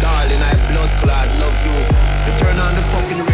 darling, I blood clot, love you. You turn on the fucking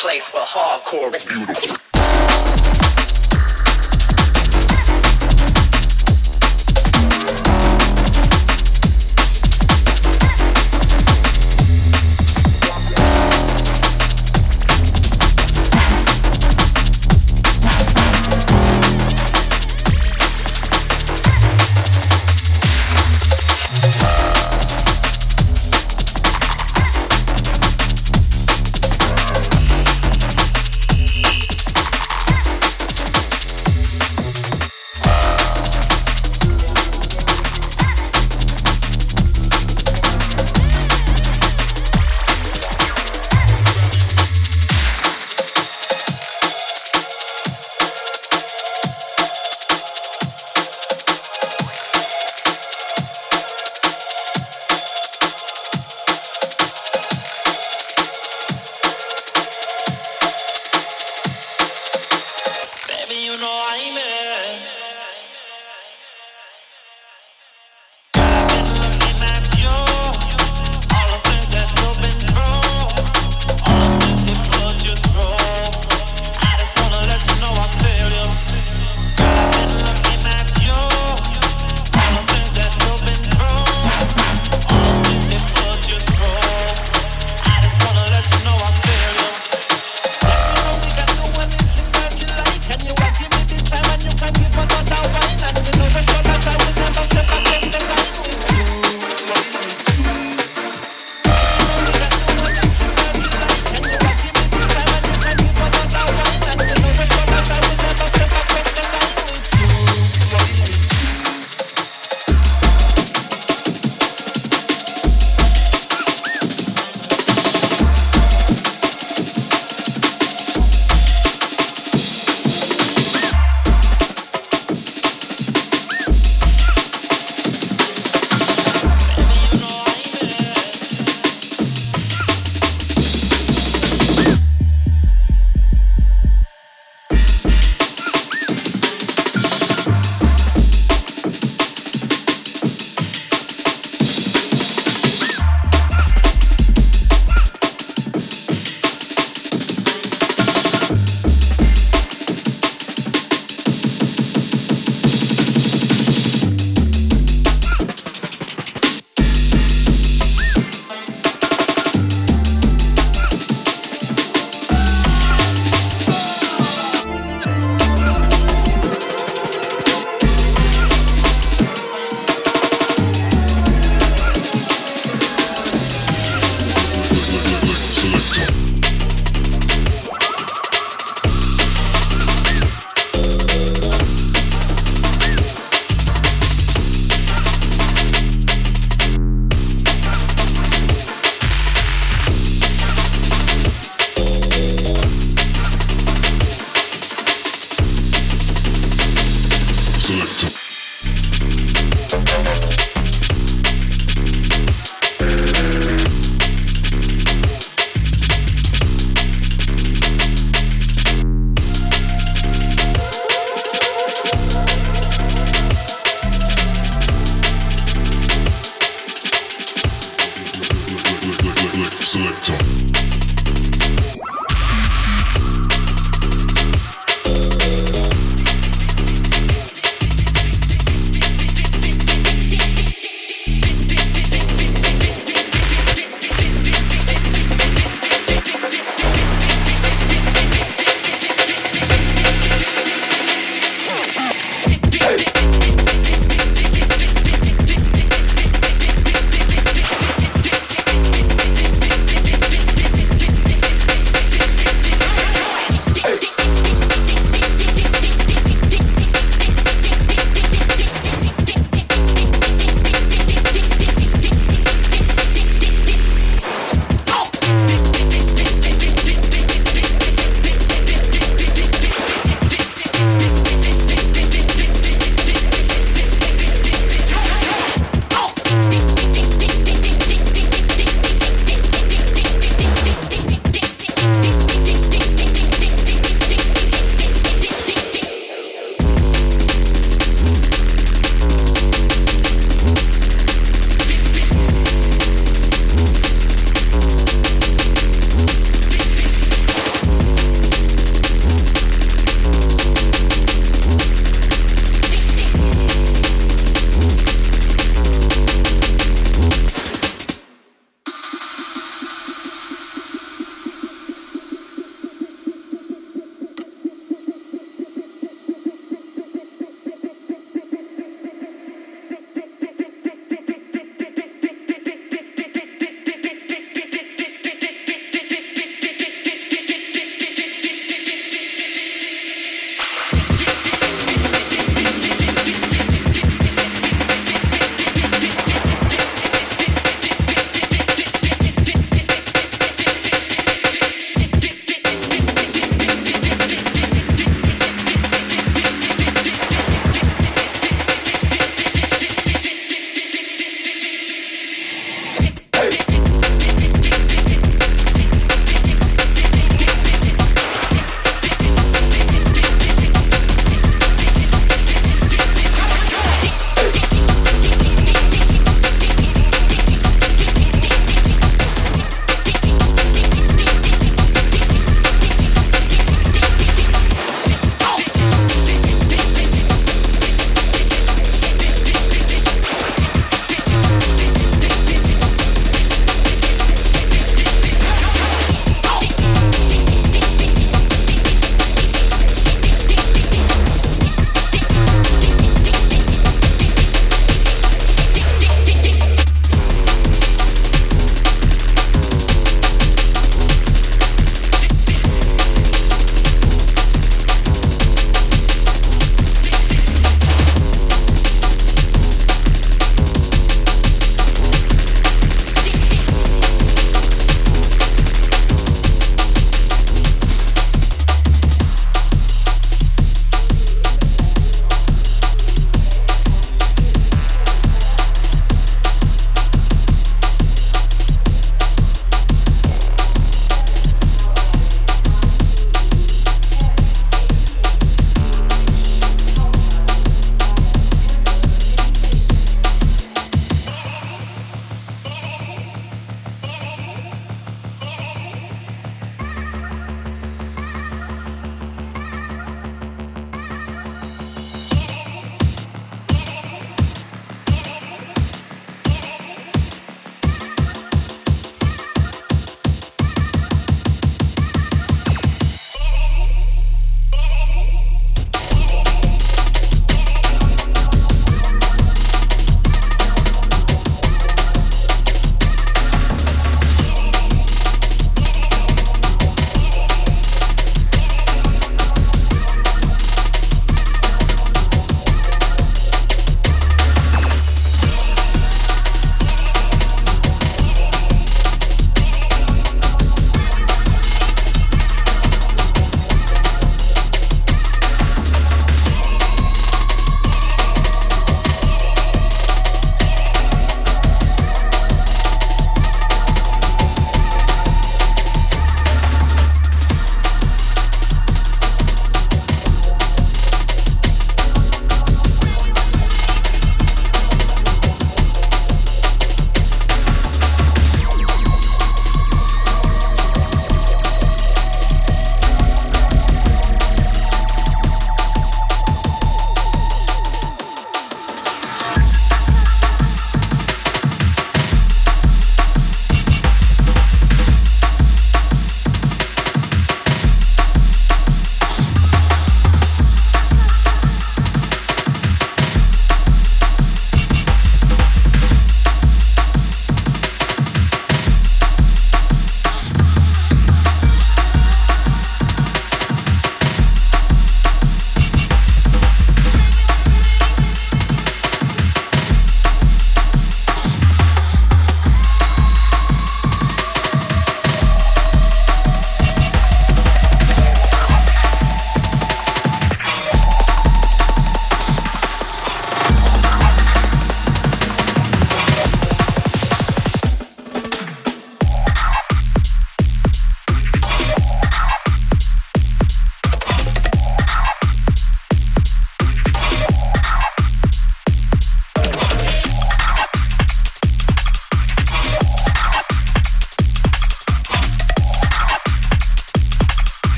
place where hardcore is beautiful.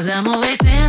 Nos damos veces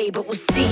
wanna but we'll. See